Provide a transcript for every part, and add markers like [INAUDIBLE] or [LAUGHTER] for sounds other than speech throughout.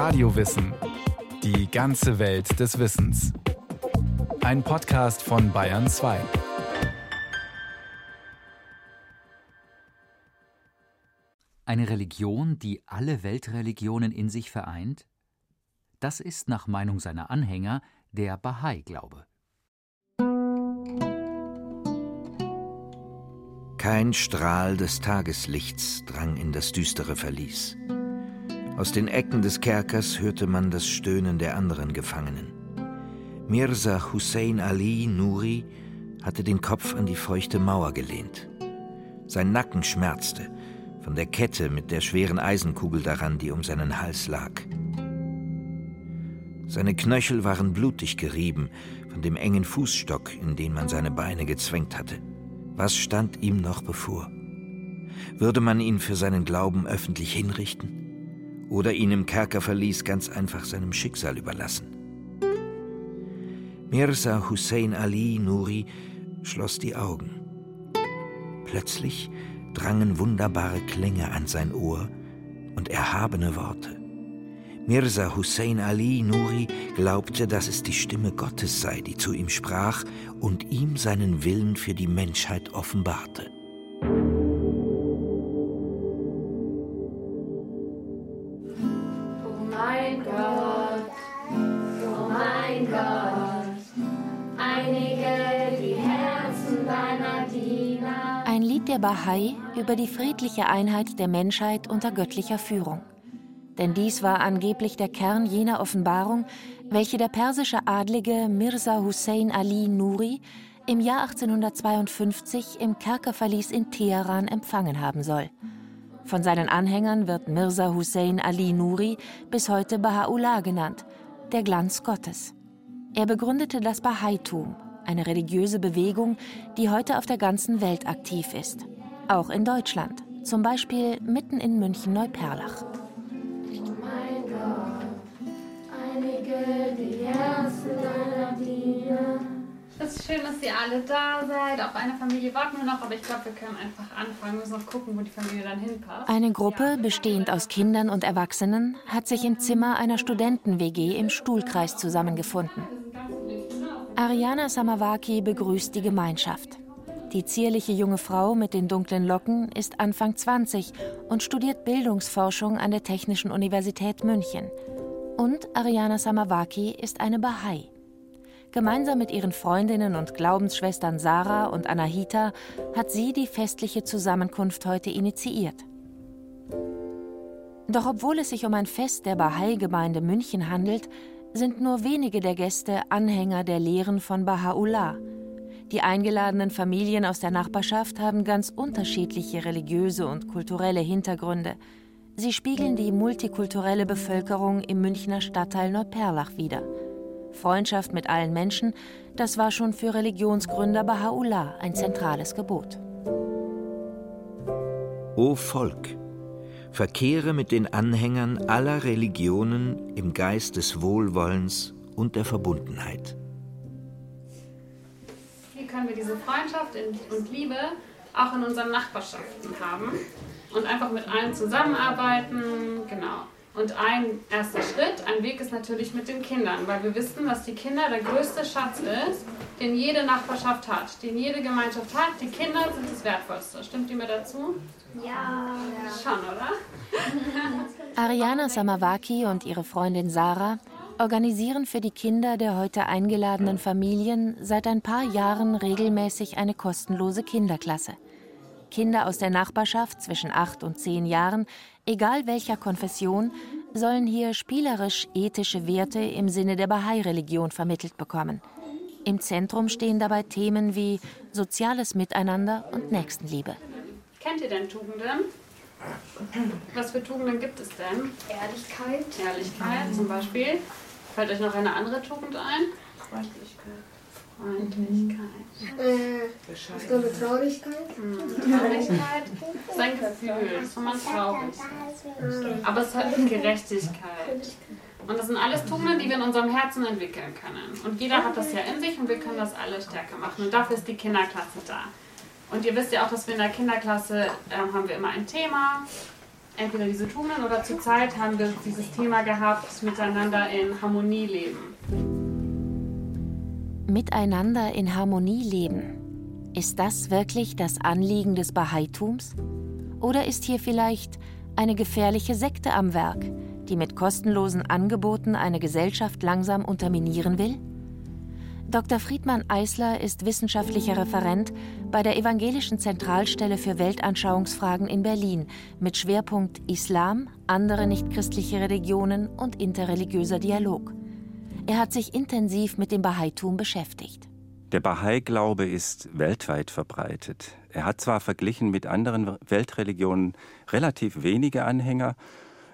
Radiowissen. Die ganze Welt des Wissens. Ein Podcast von Bayern 2. Eine Religion, die alle Weltreligionen in sich vereint? Das ist nach Meinung seiner Anhänger der Bahai-Glaube. Kein Strahl des Tageslichts drang in das düstere Verlies. Aus den Ecken des Kerkers hörte man das Stöhnen der anderen Gefangenen. Mirza Hussein Ali Nuri hatte den Kopf an die feuchte Mauer gelehnt. Sein Nacken schmerzte von der Kette mit der schweren Eisenkugel daran, die um seinen Hals lag. Seine Knöchel waren blutig gerieben von dem engen Fußstock, in den man seine Beine gezwängt hatte. Was stand ihm noch bevor? Würde man ihn für seinen Glauben öffentlich hinrichten? Oder ihn im Kerkerverlies ganz einfach seinem Schicksal überlassen? Mirza Hussein Ali Nuri schloss die Augen. Plötzlich drangen wunderbare Klänge an sein Ohr und erhabene Worte. Mirza Hussein Ali Nuri glaubte, dass es die Stimme Gottes sei, die zu ihm sprach und ihm seinen Willen für die Menschheit offenbarte. Der Bahai über die friedliche Einheit der Menschheit unter göttlicher Führung denn dies war angeblich der Kern jener Offenbarung, welche der persische Adlige Mirza Hussein Ali Nuri im Jahr 1852 im Kerkerverlies in Teheran empfangen haben soll. Von seinen Anhängern wird Mirza Hussein Ali Nuri bis heute Baha'u'llah genannt, der Glanz Gottes. Er begründete das Bahaitum, eine religiöse Bewegung, die heute auf der ganzen Welt aktiv ist. Auch in Deutschland, zum Beispiel mitten in München-Neuperlach. Es ist schön, dass ihr alle da seid. Auf eine Familie warten wir noch, aber ich glaube, wir können einfach anfangen. Wir müssen noch gucken, wo die Familie dann hinpasst. Eine Gruppe, bestehend aus Kindern und Erwachsenen, hat sich im Zimmer einer Studenten-WG im Stuhlkreis zusammengefunden. Ariana Samawaki begrüßt die Gemeinschaft. Die zierliche junge Frau mit den dunklen Locken ist Anfang 20 und studiert Bildungsforschung an der Technischen Universität München. Und Ariana Samawaki ist eine Bahai. Gemeinsam mit ihren Freundinnen und Glaubensschwestern Sarah und Anahita hat sie die festliche Zusammenkunft heute initiiert. Doch obwohl es sich um ein Fest der Bahai-Gemeinde München handelt, sind nur wenige der Gäste Anhänger der Lehren von Baha'u'llah. Die eingeladenen Familien aus der Nachbarschaft haben ganz unterschiedliche religiöse und kulturelle Hintergründe. Sie spiegeln die multikulturelle Bevölkerung im Münchner Stadtteil Neuperlach wider. Freundschaft mit allen Menschen, das war schon für Religionsgründer Baha'u'llah ein zentrales Gebot. O Volk, verkehre mit den Anhängern aller Religionen im Geist des Wohlwollens und der Verbundenheit. Hier können wir diese Freundschaft und Liebe auch in unseren Nachbarschaften haben und einfach mit allen zusammenarbeiten. Genau. Und ein erster Schritt, ein Weg ist natürlich mit den Kindern, weil wir wissen, dass die Kinder der größte Schatz ist, den jede Nachbarschaft hat, den jede Gemeinschaft hat. Die Kinder sind das Wertvollste. Stimmt ihr mir dazu? Ja. Schon, oder? [LAUGHS] Ariana Samawaki und ihre Freundin Sarah organisieren für die Kinder der heute eingeladenen Familien seit ein paar Jahren regelmäßig eine kostenlose Kinderklasse. Kinder aus der Nachbarschaft zwischen acht und zehn Jahren, egal welcher Konfession, sollen hier spielerisch ethische Werte im Sinne der Bahai-Religion vermittelt bekommen. Im Zentrum stehen dabei Themen wie soziales Miteinander und Nächstenliebe. Kennt ihr denn Tugenden? Was für Tugenden gibt es denn? Ehrlichkeit. Ehrlichkeit zum Beispiel. Fällt euch noch eine andere Tugend ein? Freundlichkeit. Freundlichkeit. Äh, was glaube Traurigkeit? Traurigkeit ist ein Gefühl, ist, wenn man traurig ist. Aber es hat Gerechtigkeit. Und das sind alles Tugenden, die wir in unserem Herzen entwickeln können. Und jeder hat das ja in sich und wir können das alle stärker machen. Und dafür ist die Kinderklasse da. Und ihr wisst ja auch, dass wir in der Kinderklasse äh, haben wir immer ein Thema. entweder diese Tugenden oder zur Zeit haben wir dieses Thema gehabt, miteinander in Harmonie leben. Miteinander in Harmonie leben. Ist das wirklich das Anliegen des Bahaitums? Oder ist hier vielleicht eine gefährliche Sekte am Werk, die mit kostenlosen Angeboten eine Gesellschaft langsam unterminieren will? Dr. Friedmann Eisler ist wissenschaftlicher Referent bei der Evangelischen Zentralstelle für Weltanschauungsfragen in Berlin mit Schwerpunkt Islam, andere nichtchristliche Religionen und interreligiöser Dialog. Er hat sich intensiv mit dem Bahaitum beschäftigt. Der Bahai-Glaube ist weltweit verbreitet. Er hat zwar verglichen mit anderen Weltreligionen relativ wenige Anhänger,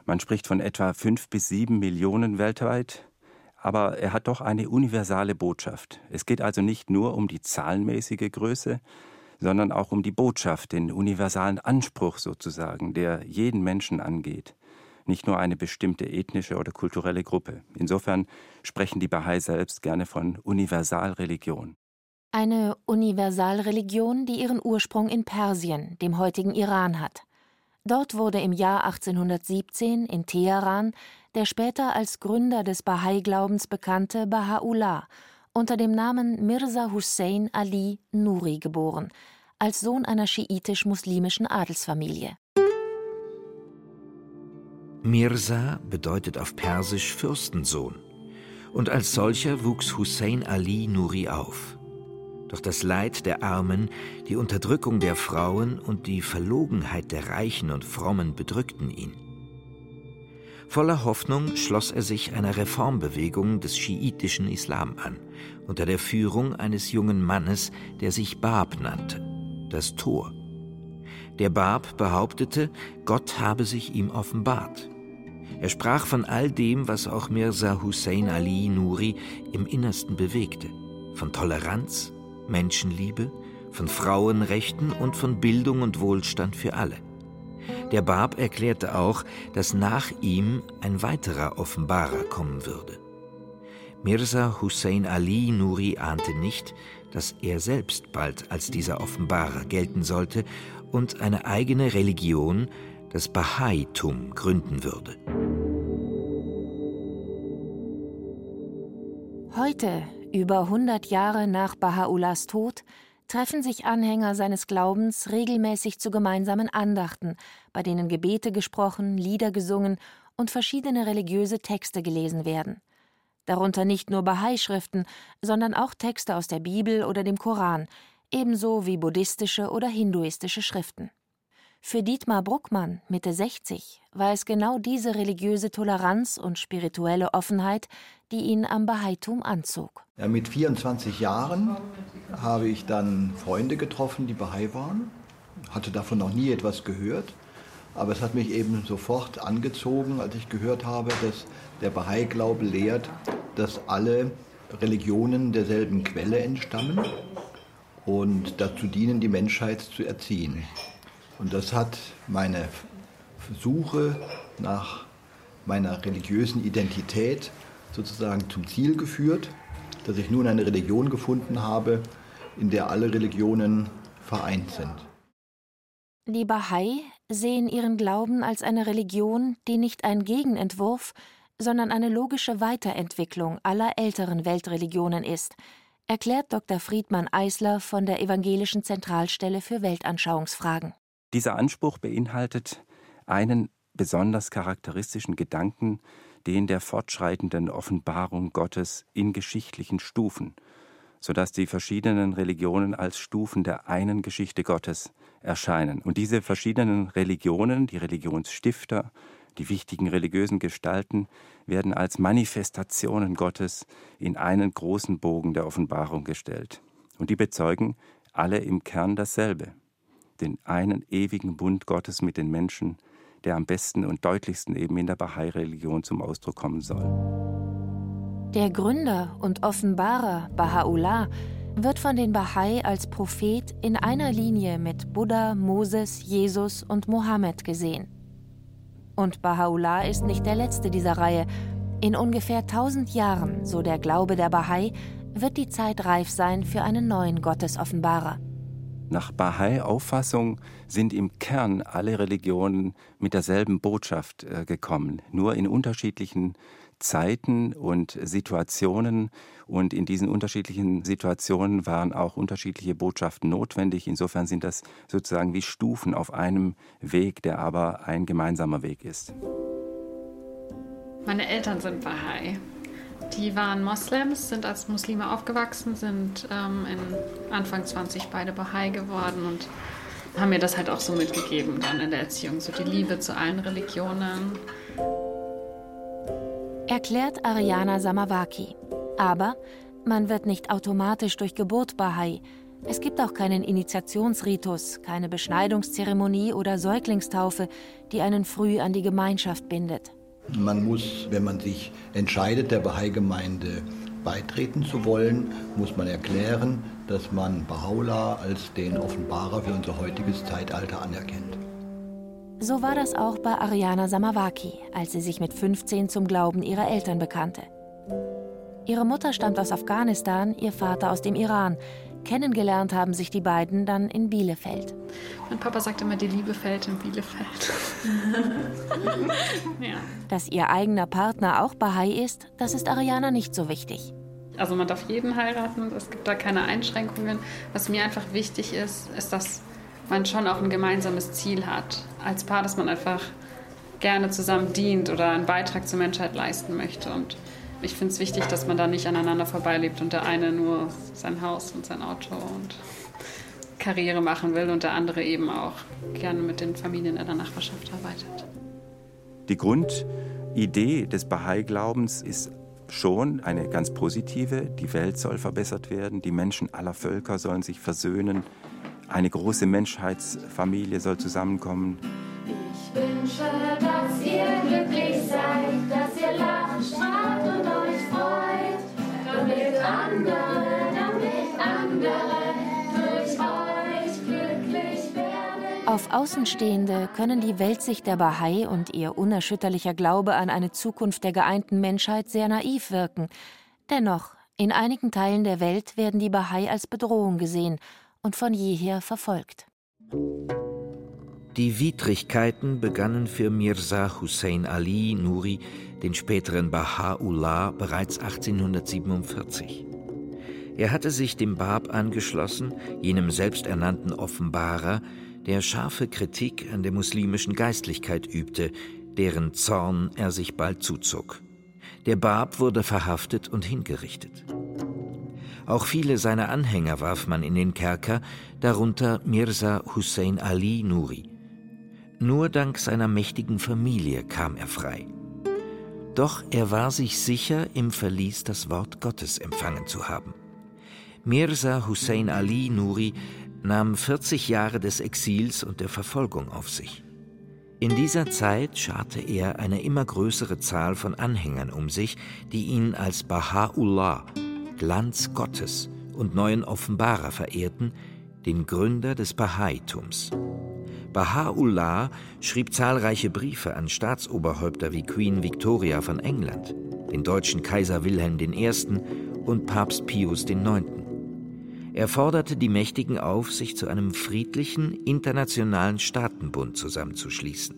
man spricht von etwa fünf bis sieben Millionen weltweit, aber er hat doch eine universale Botschaft. Es geht also nicht nur um die zahlenmäßige Größe, sondern auch um die Botschaft, den universalen Anspruch sozusagen, der jeden Menschen angeht, nicht nur eine bestimmte ethnische oder kulturelle Gruppe. Insofern sprechen die Bahai selbst gerne von Universalreligion. Eine Universalreligion, die ihren Ursprung in Persien, dem heutigen Iran hat. Dort wurde im Jahr 1817 in Teheran der später als Gründer des Bahai-Glaubens bekannte Baha'u'llah unter dem Namen Mirza Hussein Ali Nuri geboren, als Sohn einer schiitisch-muslimischen Adelsfamilie. Mirza bedeutet auf Persisch Fürstensohn, und als solcher wuchs Hussein Ali Nuri auf. Doch das Leid der Armen, die Unterdrückung der Frauen und die Verlogenheit der Reichen und Frommen bedrückten ihn. Voller Hoffnung schloss er sich einer Reformbewegung des schiitischen Islam an, unter der Führung eines jungen Mannes, der sich Bab nannte, das Tor. Der Bab behauptete, Gott habe sich ihm offenbart. Er sprach von all dem, was auch Mirza Hussein Ali Nuri im Innersten bewegte, von Toleranz, Menschenliebe, von Frauenrechten und von Bildung und Wohlstand für alle. Der Bab erklärte auch, dass nach ihm ein weiterer Offenbarer kommen würde. Mirza Hussein Ali Nuri ahnte nicht, dass er selbst bald als dieser Offenbarer gelten sollte und eine eigene Religion, das Bahaitum, gründen würde. Heute, über 100 Jahre nach Baha'u'llahs Tod, treffen sich Anhänger seines Glaubens regelmäßig zu gemeinsamen Andachten, bei denen Gebete gesprochen, Lieder gesungen und verschiedene religiöse Texte gelesen werden. Darunter nicht nur Bahai-Schriften, sondern auch Texte aus der Bibel oder dem Koran, ebenso wie buddhistische oder hinduistische Schriften. Für Dietmar Bruckmann, Mitte 60, war es genau diese religiöse Toleranz und spirituelle Offenheit, die ihn am Bahaitum anzog. Ja, mit 24 Jahren habe ich dann Freunde getroffen, die Bahai waren. Hatte davon noch nie etwas gehört. Aber es hat mich eben sofort angezogen, als ich gehört habe, dass der Bahai-Glaube lehrt, dass alle Religionen derselben Quelle entstammen und dazu dienen, die Menschheit zu erziehen. Und das hat meine Suche nach meiner religiösen Identität sozusagen zum Ziel geführt, dass ich nun eine Religion gefunden habe, in der alle Religionen vereint sind. Die Bahai sehen ihren Glauben als eine Religion, die nicht ein Gegenentwurf, sondern eine logische Weiterentwicklung aller älteren Weltreligionen ist, erklärt Dr. Friedmann Eisler von der Evangelischen Zentralstelle für Weltanschauungsfragen. Dieser Anspruch beinhaltet einen besonders charakteristischen Gedanken, den der fortschreitenden Offenbarung Gottes in geschichtlichen Stufen, sodass die verschiedenen Religionen als Stufen der einen Geschichte Gottes erscheinen. Und diese verschiedenen Religionen, die Religionsstifter, die wichtigen religiösen Gestalten, werden als Manifestationen Gottes in einen großen Bogen der Offenbarung gestellt. Und die bezeugen alle im Kern dasselbe, den einen ewigen Bund Gottes mit den Menschen, der am besten und deutlichsten eben in der Bahai-Religion zum Ausdruck kommen soll. Der Gründer und Offenbarer Baha'u'llah wird von den Bahai als Prophet in einer Linie mit Buddha, Moses, Jesus und Mohammed gesehen. Und Baha'u'llah ist nicht der letzte dieser Reihe. In ungefähr 1000 Jahren, so der Glaube der Bahai, wird die Zeit reif sein für einen neuen Gottesoffenbarer. Nach Bahai-Auffassung sind im Kern alle Religionen mit derselben Botschaft äh, gekommen, nur in unterschiedlichen Zeiten und Situationen. Und in diesen unterschiedlichen Situationen waren auch unterschiedliche Botschaften notwendig. Insofern sind das sozusagen wie Stufen auf einem Weg, der aber ein gemeinsamer Weg ist. Meine Eltern sind Bahai. Die waren Moslems, sind als Muslime aufgewachsen, sind ähm, in Anfang 20 beide Bahai geworden und haben mir das halt auch so mitgegeben dann in der Erziehung, so die Liebe zu allen Religionen. Erklärt Ariana Samawaki. Aber man wird nicht automatisch durch Geburt Bahai. Es gibt auch keinen Initiationsritus, keine Beschneidungszeremonie oder Säuglingstaufe, die einen früh an die Gemeinschaft bindet. Man muss, wenn man sich entscheidet, der Bahai-Gemeinde beitreten zu wollen, muss man erklären, dass man Baha'u'llah als den Offenbarer für unser heutiges Zeitalter anerkennt. So war das auch bei Ariana Samawaki, als sie sich mit 15 zum Glauben ihrer Eltern bekannte. Ihre Mutter stammt aus Afghanistan, ihr Vater aus dem Iran. Kennengelernt haben sich die beiden dann in Bielefeld. Mein Papa sagt immer, die Liebe fällt in Bielefeld. [LAUGHS] ja. Dass ihr eigener Partner auch Bahai ist, das ist Ariana nicht so wichtig. Also man darf jeden heiraten, es gibt da keine Einschränkungen. Was mir einfach wichtig ist, ist, dass man schon auch ein gemeinsames Ziel hat. Als Paar, dass man einfach gerne zusammen dient oder einen Beitrag zur Menschheit leisten möchte. Und ich finde es wichtig, dass man da nicht aneinander vorbeilebt und der eine nur sein Haus und sein Auto und Karriere machen will und der andere eben auch gerne mit den Familien in der Nachbarschaft arbeitet. Die Grundidee des Bahai-Glaubens ist schon eine ganz positive. Die Welt soll verbessert werden, die Menschen aller Völker sollen sich versöhnen, eine große Menschheitsfamilie soll zusammenkommen. Ich wünsche, dass ihr glücklich seid, Auf Außenstehende können die Weltsicht der Bahai und ihr unerschütterlicher Glaube an eine Zukunft der geeinten Menschheit sehr naiv wirken. Dennoch, in einigen Teilen der Welt werden die Bahai als Bedrohung gesehen und von jeher verfolgt. Die Widrigkeiten begannen für Mirza Hussein Ali Nuri, den späteren Baha'u'llah, bereits 1847. Er hatte sich dem Bab angeschlossen, jenem selbsternannten Offenbarer, der scharfe Kritik an der muslimischen Geistlichkeit übte, deren Zorn er sich bald zuzog. Der Bab wurde verhaftet und hingerichtet. Auch viele seiner Anhänger warf man in den Kerker, darunter Mirza Hussein Ali Nuri. Nur dank seiner mächtigen Familie kam er frei. Doch er war sich sicher, im Verlies das Wort Gottes empfangen zu haben. Mirza Hussein Ali Nuri nahm 40 Jahre des Exils und der Verfolgung auf sich. In dieser Zeit scharte er eine immer größere Zahl von Anhängern um sich, die ihn als Baha'u'llah, Glanz Gottes und neuen Offenbarer verehrten, den Gründer des Bahaitums. Baha'u'llah schrieb zahlreiche Briefe an Staatsoberhäupter wie Queen Victoria von England, den deutschen Kaiser Wilhelm I. und Papst Pius IX. Er forderte die Mächtigen auf, sich zu einem friedlichen internationalen Staatenbund zusammenzuschließen.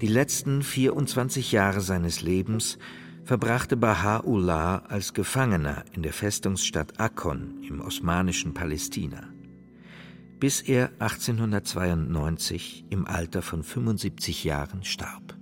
Die letzten 24 Jahre seines Lebens verbrachte Baha'u'llah als Gefangener in der Festungsstadt Akkon im osmanischen Palästina, bis er 1892 im Alter von 75 Jahren starb.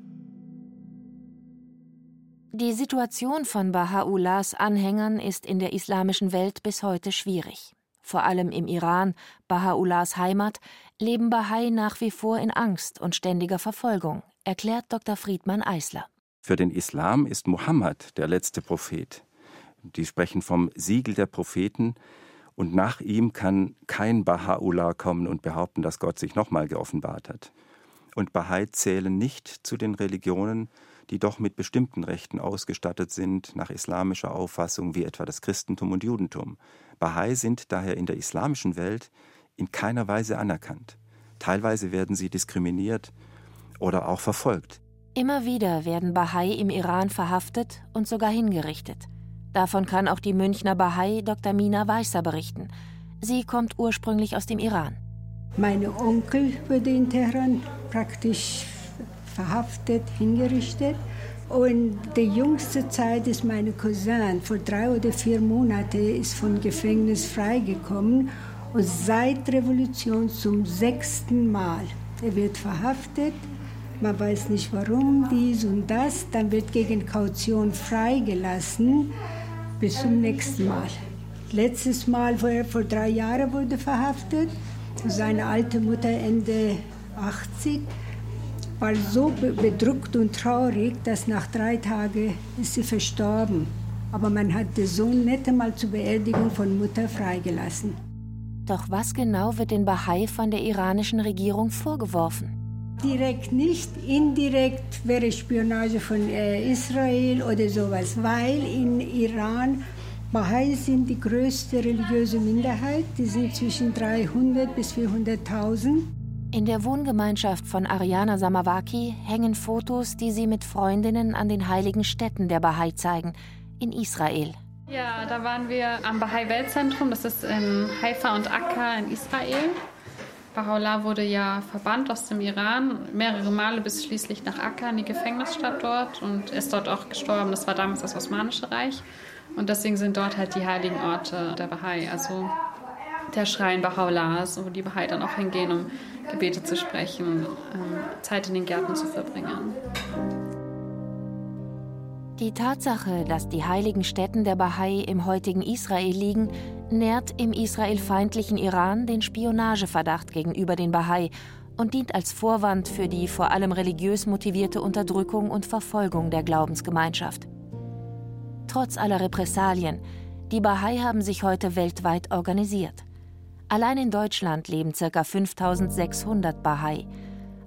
Die Situation von Baha'u'llahs Anhängern ist in der islamischen Welt bis heute schwierig. Vor allem im Iran, Baha'u'llahs Heimat, leben Bahai nach wie vor in Angst und ständiger Verfolgung, erklärt Dr. Friedmann Eisler. Für den Islam ist Mohammed der letzte Prophet. Die sprechen vom Siegel der Propheten. Und nach ihm kann kein Baha'u'llah kommen und behaupten, dass Gott sich nochmal geoffenbart hat. Und Bahai zählen nicht zu den Religionen, die doch mit bestimmten Rechten ausgestattet sind, nach islamischer Auffassung, wie etwa das Christentum und Judentum. Bahai sind daher in der islamischen Welt in keiner Weise anerkannt. Teilweise werden sie diskriminiert oder auch verfolgt. Immer wieder werden Bahai im Iran verhaftet und sogar hingerichtet. Davon kann auch die Münchner Bahai Dr. Mina Weißer berichten. Sie kommt ursprünglich aus dem Iran. Mein Onkel wurde in Teheran praktisch verhaftet, hingerichtet. Und die jüngste Zeit ist meine Cousin, vor drei oder vier Monaten ist vom Gefängnis freigekommen und seit Revolution zum sechsten Mal. Er wird verhaftet, man weiß nicht warum, dies und das, dann wird gegen Kaution freigelassen bis zum nächsten Mal. Letztes Mal, vor, vor drei Jahren, wurde verhaftet. Seine alte Mutter Ende 80 war so bedrückt und traurig, dass nach drei Tagen ist sie verstorben. Aber man hat den Sohn nicht einmal zur Beerdigung von Mutter freigelassen. Doch was genau wird den Bahai von der iranischen Regierung vorgeworfen? Direkt nicht, indirekt wäre Spionage von äh, Israel oder sowas, weil in Iran Bahai sind die größte religiöse Minderheit, die sind zwischen 300 bis 400.000. In der Wohngemeinschaft von Ariana Samawaki hängen Fotos, die sie mit Freundinnen an den heiligen Städten der Bahai zeigen, in Israel. Ja, da waren wir am Bahai Weltzentrum, das ist in Haifa und Akka in Israel. Baha'u'llah wurde ja verbannt aus dem Iran, mehrere Male bis schließlich nach Akka in die Gefängnisstadt dort und ist dort auch gestorben. Das war damals das Osmanische Reich. Und deswegen sind dort halt die heiligen Orte der Bahai, also der Schrein Baha'u'llahs, wo die Bahai dann auch hingehen, um Gebete zu sprechen, ähm, Zeit in den Gärten zu verbringen. Die Tatsache, dass die heiligen Stätten der Bahai im heutigen Israel liegen, nährt im israelfeindlichen Iran den Spionageverdacht gegenüber den Bahai und dient als Vorwand für die vor allem religiös motivierte Unterdrückung und Verfolgung der Glaubensgemeinschaft. Trotz aller Repressalien, die Bahai haben sich heute weltweit organisiert. Allein in Deutschland leben ca. 5600 Bahai.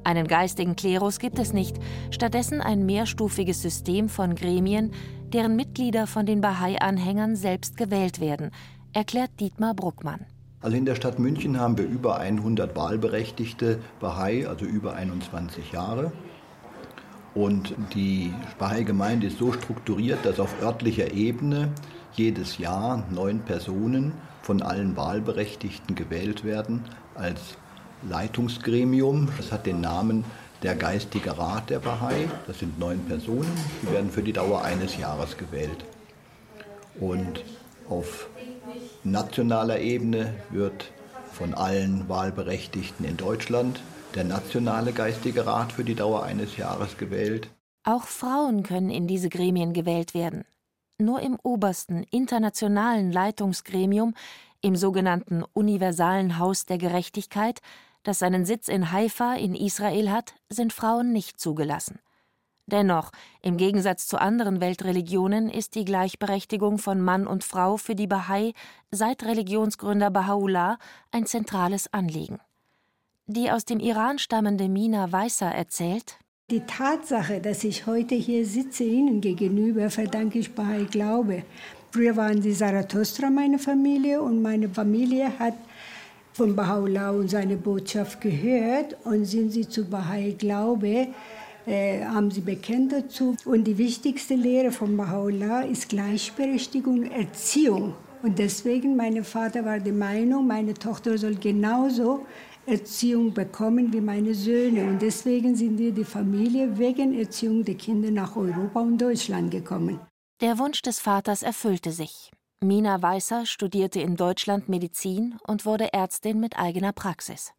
Einen geistigen Klerus gibt es nicht, stattdessen ein mehrstufiges System von Gremien, deren Mitglieder von den Bahai-Anhängern selbst gewählt werden, erklärt Dietmar Bruckmann. Also in der Stadt München haben wir über 100 wahlberechtigte Bahai, also über 21 Jahre. Und die Bahai-Gemeinde ist so strukturiert, dass auf örtlicher Ebene jedes Jahr neun Personen von allen Wahlberechtigten gewählt werden als Leitungsgremium. Das hat den Namen der Geistige Rat der Bahai. Das sind neun Personen, die werden für die Dauer eines Jahres gewählt. Und auf nationaler Ebene wird von allen Wahlberechtigten in Deutschland der Nationale Geistige Rat für die Dauer eines Jahres gewählt. Auch Frauen können in diese Gremien gewählt werden. Nur im obersten internationalen Leitungsgremium, im sogenannten Universalen Haus der Gerechtigkeit, das seinen Sitz in Haifa in Israel hat, sind Frauen nicht zugelassen. Dennoch, im Gegensatz zu anderen Weltreligionen ist die Gleichberechtigung von Mann und Frau für die Bahai seit Religionsgründer Baha'u'llah ein zentrales Anliegen. Die aus dem Iran stammende Mina Weißer erzählt, die Tatsache, dass ich heute hier sitze Ihnen gegenüber, verdanke ich Bahai Glaube. Früher waren die Zarathustra meine Familie und meine Familie hat von Baha'u'llah und seine Botschaft gehört und sind sie zu Bahai Glaube, äh, haben sie bekennt dazu. Und die wichtigste Lehre von Baha'u'llah ist Gleichberechtigung Erziehung. Und deswegen, mein Vater war der Meinung, meine Tochter soll genauso Erziehung bekommen wie meine Söhne. Und deswegen sind wir die Familie wegen Erziehung der Kinder nach Europa und Deutschland gekommen. Der Wunsch des Vaters erfüllte sich. Mina Weißer studierte in Deutschland Medizin und wurde Ärztin mit eigener Praxis.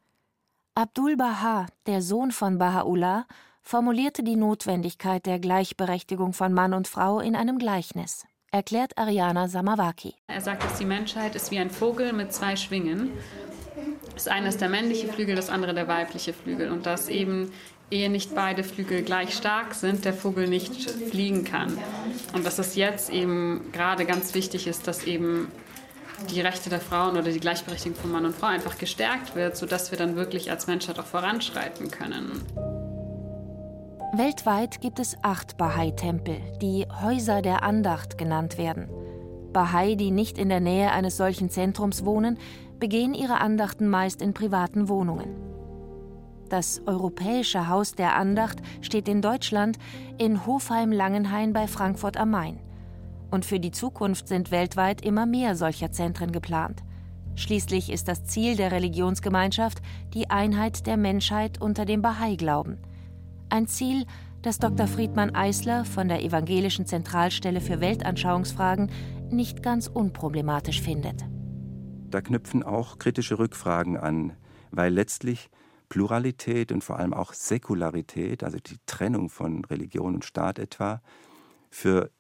Abdul Baha, der Sohn von Baha'u'llah, formulierte die Notwendigkeit der Gleichberechtigung von Mann und Frau in einem Gleichnis, erklärt Ariana Samawaki. Er sagt, dass die Menschheit ist wie ein Vogel mit zwei Schwingen. Das eine ist der männliche Flügel, das andere der weibliche Flügel. Und dass eben, ehe nicht beide Flügel gleich stark sind, der Vogel nicht fliegen kann. Und dass es jetzt eben gerade ganz wichtig ist, dass eben die Rechte der Frauen oder die Gleichberechtigung von Mann und Frau einfach gestärkt wird, sodass wir dann wirklich als Menschheit auch voranschreiten können. Weltweit gibt es acht Bahai-Tempel, die Häuser der Andacht genannt werden. Bahai, die nicht in der Nähe eines solchen Zentrums wohnen, begehen ihre Andachten meist in privaten Wohnungen. Das Europäische Haus der Andacht steht in Deutschland in Hofheim-Langenhain bei Frankfurt am Main. Und für die Zukunft sind weltweit immer mehr solcher Zentren geplant. Schließlich ist das Ziel der Religionsgemeinschaft die Einheit der Menschheit unter dem Bahai-Glauben. Ein Ziel, das Dr. Friedmann Eisler von der Evangelischen Zentralstelle für Weltanschauungsfragen nicht ganz unproblematisch findet. Da knüpfen auch kritische Rückfragen an, weil letztlich Pluralität und vor allem auch Säkularität, also die Trennung von Religion und Staat etwa, für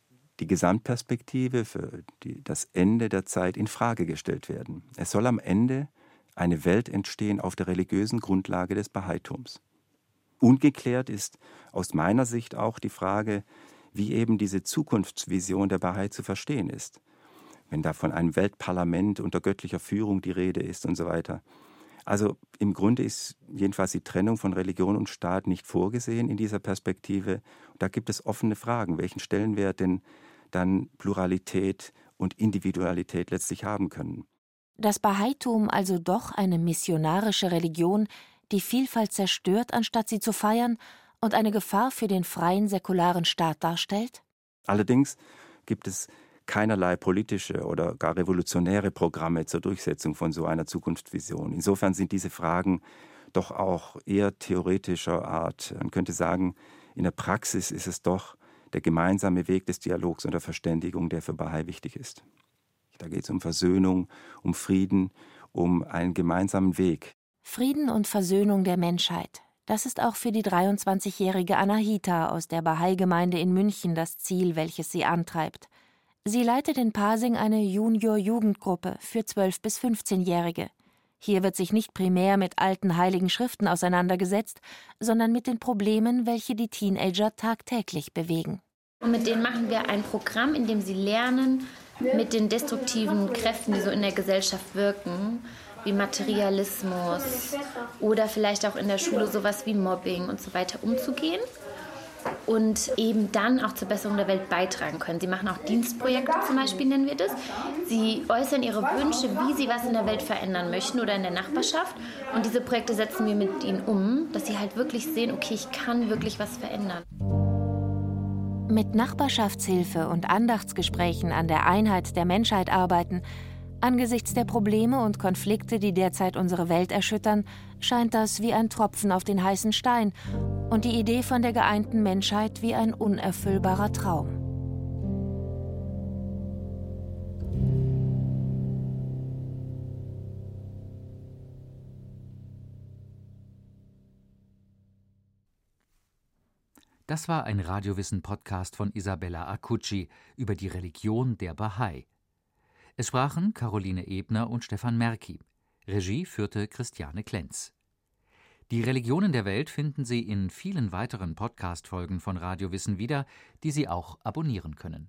die Gesamtperspektive, für die, das Ende der Zeit in Frage gestellt werden. Es soll am Ende eine Welt entstehen auf der religiösen Grundlage des Bahaitums. Ungeklärt ist aus meiner Sicht auch die Frage, wie eben diese Zukunftsvision der Bahai zu verstehen ist. Wenn da von einem Weltparlament unter göttlicher Führung die Rede ist und so weiter. Also im Grunde ist jedenfalls die Trennung von Religion und Staat nicht vorgesehen in dieser Perspektive. da gibt es offene Fragen, welchen Stellenwert denn dann Pluralität und Individualität letztlich haben können. Das Bahaitum also doch eine missionarische Religion, die Vielfalt zerstört, anstatt sie zu feiern, und eine Gefahr für den freien säkularen Staat darstellt? Allerdings gibt es keinerlei politische oder gar revolutionäre Programme zur Durchsetzung von so einer Zukunftsvision. Insofern sind diese Fragen doch auch eher theoretischer Art. Man könnte sagen, in der Praxis ist es doch der gemeinsame Weg des Dialogs und der Verständigung, der für Bahai wichtig ist. Da geht es um Versöhnung, um Frieden, um einen gemeinsamen Weg, Frieden und Versöhnung der Menschheit. Das ist auch für die 23-jährige Anahita aus der Bahai-Gemeinde in München das Ziel, welches sie antreibt. Sie leitet in Pasing eine Junior-Jugendgruppe für 12- bis 15-Jährige. Hier wird sich nicht primär mit alten heiligen Schriften auseinandergesetzt, sondern mit den Problemen, welche die Teenager tagtäglich bewegen. Und mit denen machen wir ein Programm, in dem sie lernen, mit den destruktiven Kräften, die so in der Gesellschaft wirken, wie Materialismus oder vielleicht auch in der Schule sowas wie Mobbing und so weiter umzugehen und eben dann auch zur Besserung der Welt beitragen können. Sie machen auch Dienstprojekte zum Beispiel, nennen wir das. Sie äußern ihre Wünsche, wie sie was in der Welt verändern möchten oder in der Nachbarschaft. Und diese Projekte setzen wir mit ihnen um, dass sie halt wirklich sehen, okay, ich kann wirklich was verändern. Mit Nachbarschaftshilfe und Andachtsgesprächen an der Einheit der Menschheit arbeiten, Angesichts der Probleme und Konflikte, die derzeit unsere Welt erschüttern, scheint das wie ein Tropfen auf den heißen Stein und die Idee von der geeinten Menschheit wie ein unerfüllbarer Traum. Das war ein Radiowissen-Podcast von Isabella Acucci über die Religion der Bahai. Es sprachen Caroline Ebner und Stefan Merki. Regie führte Christiane Klenz. Die Religionen der Welt finden Sie in vielen weiteren Podcast-Folgen von Radio Wissen wieder, die Sie auch abonnieren können.